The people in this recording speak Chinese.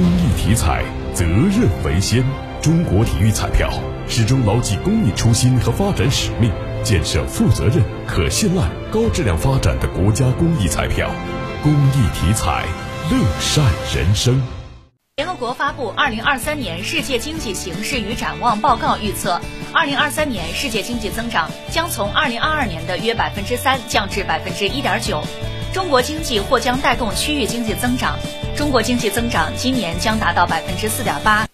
公益体彩，责任为先。中国体育彩票始终牢记公益初心和发展使命，建设负责任、可信赖、高质量发展的国家公益彩票。公益体彩，乐善人生。联合国发布《二零二三年世界经济形势与展望报告》，预测，二零二三年世界经济增长将从二零二二年的约百分之三降至百分之一点九。中国经济或将带动区域经济增长，中国经济增长今年将达到百分之四点八，